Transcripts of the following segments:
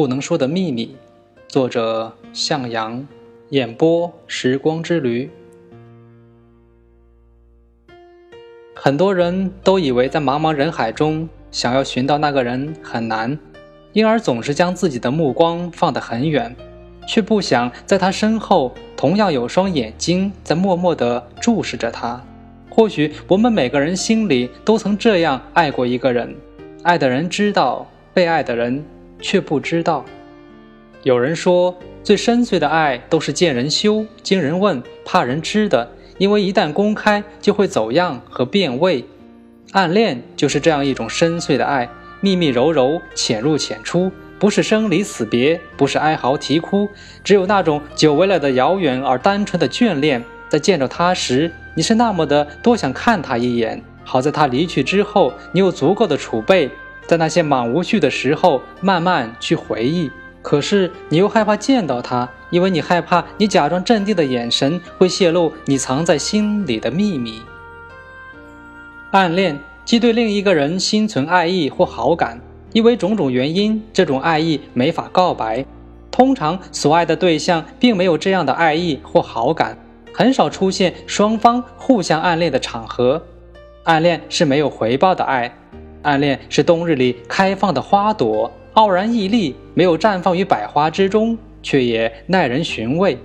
不能说的秘密。作者：向阳，演播：时光之旅。很多人都以为在茫茫人海中想要寻到那个人很难，因而总是将自己的目光放得很远，却不想在他身后同样有双眼睛在默默地注视着他。或许我们每个人心里都曾这样爱过一个人。爱的人知道，被爱的人却不知道。有人说，最深邃的爱都是见人羞、惊人问、怕人知的，因为一旦公开，就会走样和变味。暗恋就是这样一种深邃的爱，密密柔柔，浅入浅出，不是生离死别，不是哀嚎啼哭，只有那种久违了的遥远而单纯的眷恋。在见着他时，你是那么的多想看他一眼。好在他离去之后，你有足够的储备，在那些满无序的时候慢慢去回忆。可是你又害怕见到他，因为你害怕你假装镇定的眼神会泄露你藏在心里的秘密。暗恋即对另一个人心存爱意或好感，因为种种原因，这种爱意没法告白。通常所爱的对象并没有这样的爱意或好感，很少出现双方互相暗恋的场合。暗恋是没有回报的爱，暗恋是冬日里开放的花朵，傲然屹立，没有绽放于百花之中，却也耐人寻味。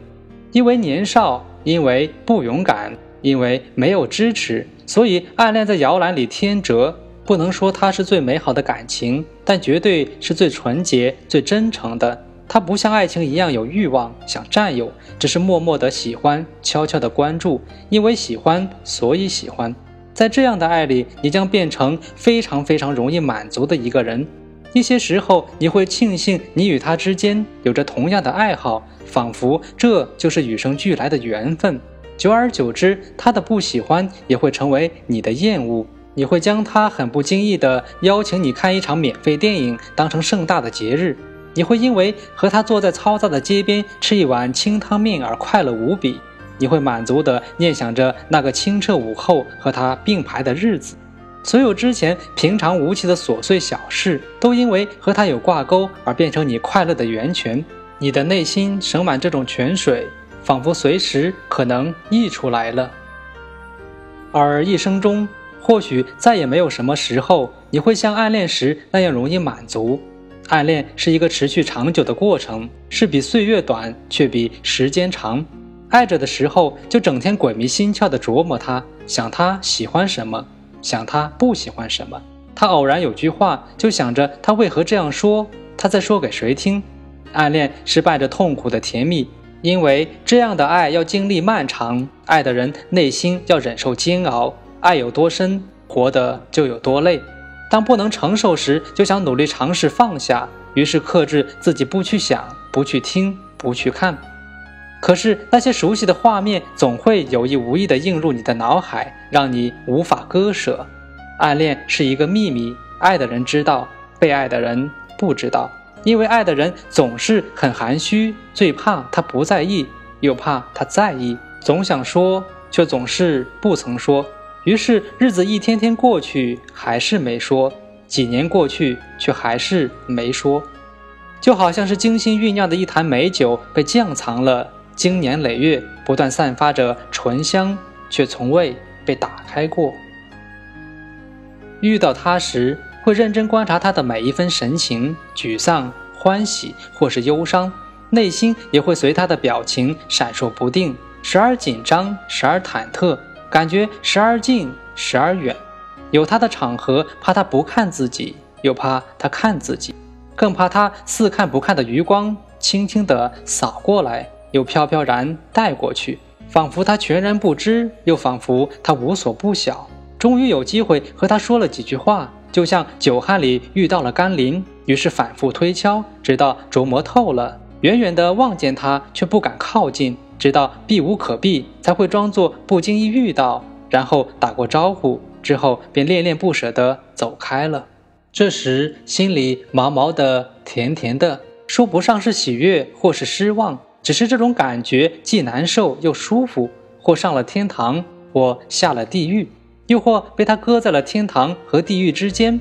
因为年少，因为不勇敢，因为没有支持，所以暗恋在摇篮里天折。不能说它是最美好的感情，但绝对是最纯洁、最真诚的。它不像爱情一样有欲望，想占有，只是默默的喜欢，悄悄的关注。因为喜欢，所以喜欢。在这样的爱里，你将变成非常非常容易满足的一个人。一些时候，你会庆幸你与他之间有着同样的爱好，仿佛这就是与生俱来的缘分。久而久之，他的不喜欢也会成为你的厌恶。你会将他很不经意地邀请你看一场免费电影当成盛大的节日。你会因为和他坐在嘈杂的街边吃一碗清汤面而快乐无比。你会满足地念想着那个清澈午后和他并排的日子，所有之前平常无奇的琐碎小事，都因为和他有挂钩而变成你快乐的源泉。你的内心盛满这种泉水，仿佛随时可能溢出来了。而一生中，或许再也没有什么时候你会像暗恋时那样容易满足。暗恋是一个持续长久的过程，是比岁月短，却比时间长。爱着的时候，就整天鬼迷心窍地琢磨他，想他喜欢什么，想他不喜欢什么。他偶然有句话，就想着他为何这样说，他在说给谁听？暗恋是伴着痛苦的甜蜜，因为这样的爱要经历漫长，爱的人内心要忍受煎熬。爱有多深，活得就有多累。当不能承受时，就想努力尝试放下，于是克制自己不去想，不去听，不去看。可是那些熟悉的画面总会有意无意地映入你的脑海，让你无法割舍。暗恋是一个秘密，爱的人知道，被爱的人不知道。因为爱的人总是很含蓄，最怕他不在意，又怕他在意，总想说，却总是不曾说。于是日子一天天过去，还是没说；几年过去，却还是没说。就好像是精心酝酿的一坛美酒被酱藏了。经年累月，不断散发着醇香，却从未被打开过。遇到他时，会认真观察他的每一分神情，沮丧、欢喜或是忧伤，内心也会随他的表情闪烁不定，时而紧张，时而忐忑，感觉时而近，时而远。有他的场合，怕他不看自己，又怕他看自己，更怕他似看不看的余光轻轻地扫过来。又飘飘然带过去，仿佛他全然不知，又仿佛他无所不晓。终于有机会和他说了几句话，就像酒酣里遇到了甘霖，于是反复推敲，直到琢磨透了。远远的望见他，却不敢靠近，直到避无可避，才会装作不经意遇到，然后打过招呼，之后便恋恋不舍地走开了。这时心里毛毛的、甜甜的，说不上是喜悦或是失望。只是这种感觉既难受又舒服，或上了天堂，或下了地狱，又或被他搁在了天堂和地狱之间。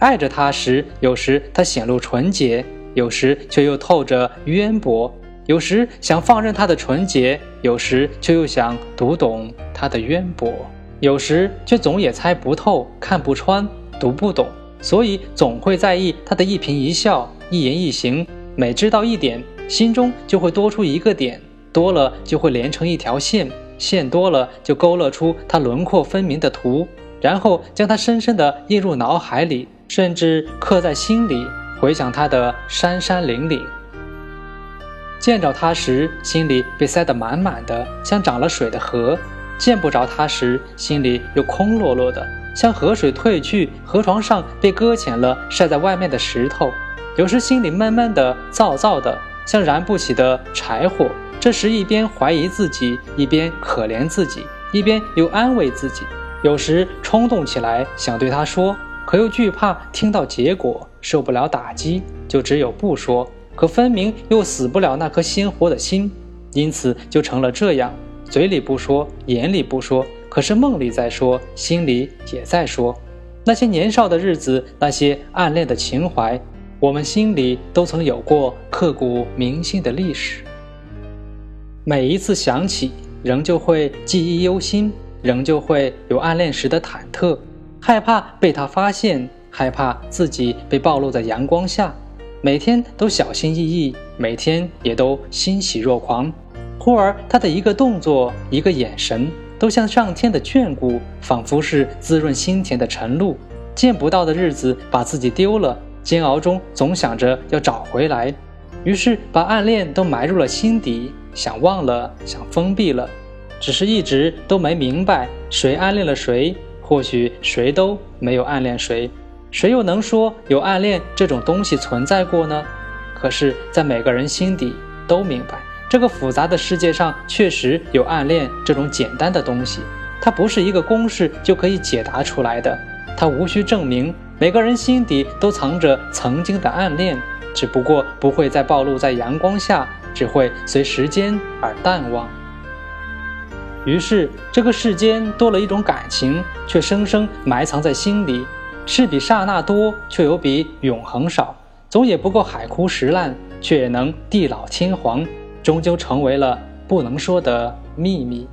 爱着他时，有时他显露纯洁，有时却又透着渊博；有时想放任他的纯洁，有时却又想读懂他的渊博；有时却总也猜不透、看不穿、读不懂，所以总会在意他的一颦一笑、一言一行。每知道一点，心中就会多出一个点，多了就会连成一条线，线多了就勾勒出它轮廓分明的图。然后将它深深地印入脑海里，甚至刻在心里，回想它的山山岭岭。见着他时，心里被塞得满满的，像长了水的河；见不着他时，心里又空落落的，像河水退去，河床上被搁浅了晒在外面的石头。有时心里闷闷的、燥燥的，像燃不起的柴火。这时一边怀疑自己，一边可怜自己，一边又安慰自己。有时冲动起来想对他说，可又惧怕听到结果，受不了打击，就只有不说。可分明又死不了那颗鲜活的心，因此就成了这样：嘴里不说，眼里不说，可是梦里在说，心里也在说。那些年少的日子，那些暗恋的情怀，我们心里都曾有过刻骨铭心的历史。每一次想起，仍旧会记忆犹新。仍旧会有暗恋时的忐忑，害怕被他发现，害怕自己被暴露在阳光下，每天都小心翼翼，每天也都欣喜若狂。忽而他的一个动作，一个眼神，都像上天的眷顾，仿佛是滋润心田的晨露。见不到的日子，把自己丢了，煎熬中总想着要找回来，于是把暗恋都埋入了心底，想忘了，想封闭了。只是一直都没明白谁暗恋了谁，或许谁都没有暗恋谁，谁又能说有暗恋这种东西存在过呢？可是，在每个人心底都明白，这个复杂的世界上确实有暗恋这种简单的东西，它不是一个公式就可以解答出来的，它无需证明。每个人心底都藏着曾经的暗恋，只不过不会再暴露在阳光下，只会随时间而淡忘。于是，这个世间多了一种感情，却生生埋藏在心里，是比刹那多，却又比永恒少。总也不够海枯石烂，却也能地老天荒，终究成为了不能说的秘密。